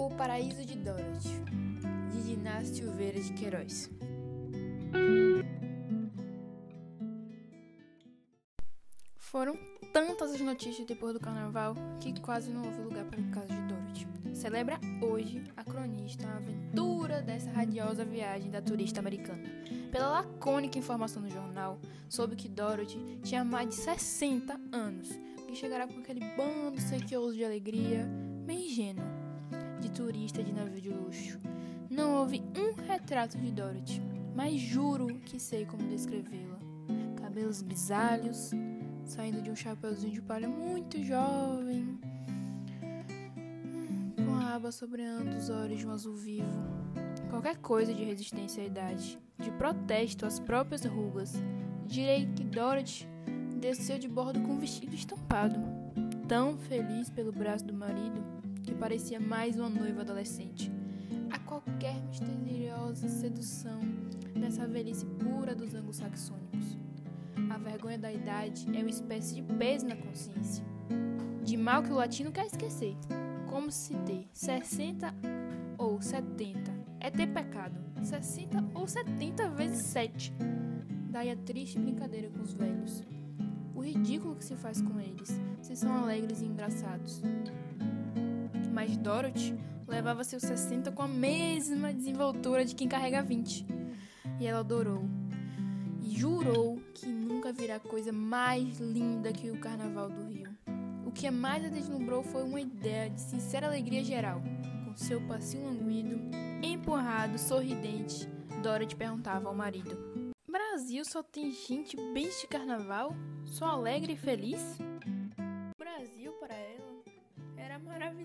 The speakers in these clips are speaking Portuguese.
O Paraíso de Dorothy, de Dinácio Silveira de Queiroz. Foram tantas as notícias depois do carnaval que quase não houve lugar para o caso de Dorothy. Celebra hoje a cronista a aventura dessa radiosa viagem da turista americana. Pela lacônica informação no jornal, soube que Dorothy tinha mais de 60 anos e chegará com aquele bando sequioso de alegria, bem ingênuo turista de navio de luxo. Não houve um retrato de Dorothy, mas juro que sei como descrevê-la. Cabelos grisalhos, saindo de um chapeuzinho de palha muito jovem, com a aba sobreando os olhos de um azul vivo. Qualquer coisa de resistência à idade, de protesto às próprias rugas. Direi que Dorothy desceu de bordo com um vestido estampado, tão feliz pelo braço do marido parecia mais uma noiva adolescente. A qualquer misteriosa sedução nessa velhice pura dos anglo-saxônicos. A vergonha da idade é uma espécie de peso na consciência. De mal que o latino quer esquecer. Como se ter 60 ou 70 é ter pecado. 60 ou 70 vezes 7. Daí a triste brincadeira com os velhos. O ridículo que se faz com eles, se são alegres e engraçados mas Dorothy levava seus 60 com a mesma desenvoltura de quem carrega 20. E ela adorou. E jurou que nunca virá coisa mais linda que o Carnaval do Rio. O que mais a deslumbrou foi uma ideia de sincera alegria geral. Com seu passinho languido, empurrado, sorridente, Dorothy perguntava ao marido: Brasil só tem gente bem de carnaval? Só alegre e feliz?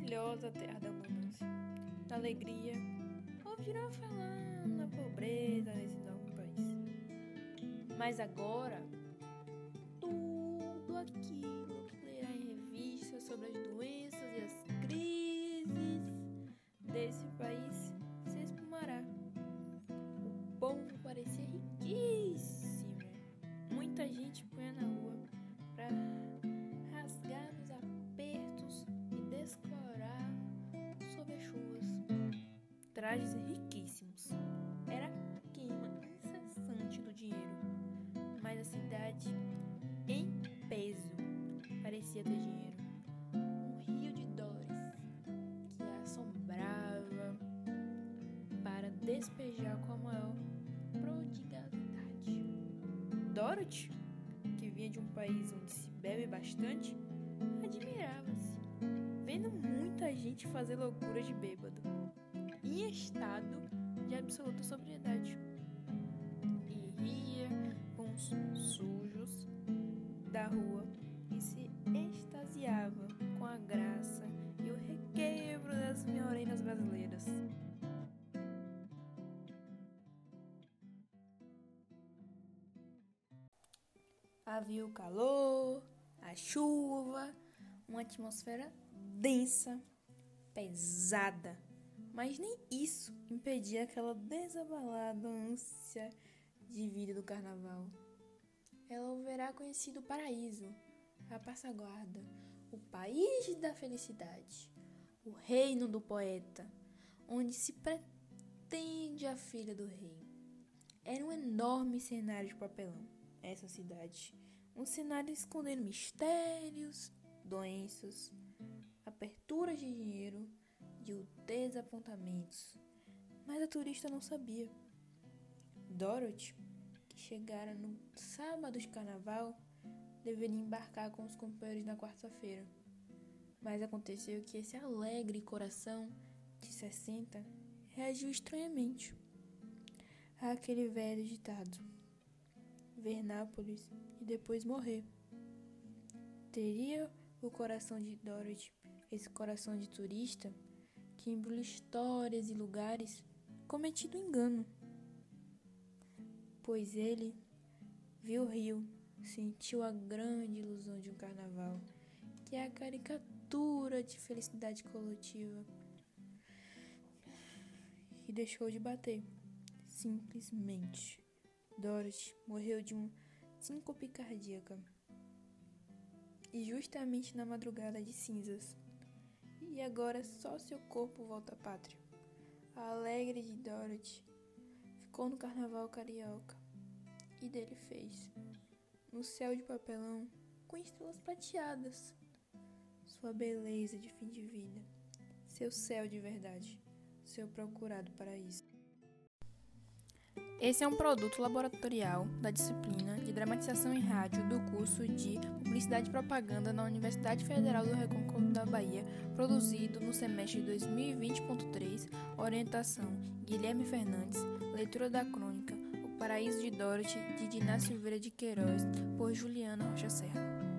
Maravilhosa terra da abundância, da alegria. Ouviram falar na pobreza nesse novo país. Mas agora, tudo aquilo que lerá em revistas sobre as doenças e as crises desse país se espumará. O povo parecia riquíssimo. Muita gente Trajes riquíssimos. Era queima incessante do dinheiro. Mas a cidade, em peso, parecia ter dinheiro. Um rio de dólares que a assombrava para despejar com a maior prodigalidade. Dorothy, que vinha de um país onde se bebe bastante, admirava-se vendo muita gente fazer loucura de bêbado, estado de absoluta sobriedade. E ria com os sujos da rua e se extasiava com a graça e o requebro das morenas brasileiras. Havia o calor, a chuva, uma atmosfera densa, pesada. Mas nem isso impedia aquela desabalada ânsia de vida do carnaval. Ela verá conhecido o paraíso, a passaguarda, o país da felicidade, o reino do poeta, onde se pretende a filha do rei. Era um enorme cenário de papelão, essa cidade. Um cenário escondendo mistérios, doenças, aperturas de dinheiro e o desapontamentos. Mas a turista não sabia. Dorothy, que chegara no sábado de carnaval, deveria embarcar com os companheiros na quarta-feira. Mas aconteceu que esse alegre coração de 60 reagiu estranhamente àquele velho ditado: ver Nápoles e depois morrer. Teria o coração de Dorothy esse coração de turista que embrulha histórias e lugares cometido engano. Pois ele viu o rio, sentiu a grande ilusão de um carnaval, que é a caricatura de felicidade coletiva, e deixou de bater. Simplesmente. Dorothy morreu de um síncope cardíaca. E justamente na madrugada de cinzas e agora só seu corpo volta à pátria. A alegre de Dorothy ficou no carnaval carioca e dele fez, no céu de papelão, com estrelas prateadas, sua beleza de fim de vida, seu céu de verdade, seu procurado paraíso. Esse é um produto laboratorial da disciplina de Dramatização em Rádio do curso de Publicidade e Propaganda na Universidade Federal do Recôncavo da Bahia, produzido no semestre 2020.3, orientação Guilherme Fernandes, leitura da crônica O Paraíso de Dorothy, de Diná Silveira de Queiroz, por Juliana Rocha Serra.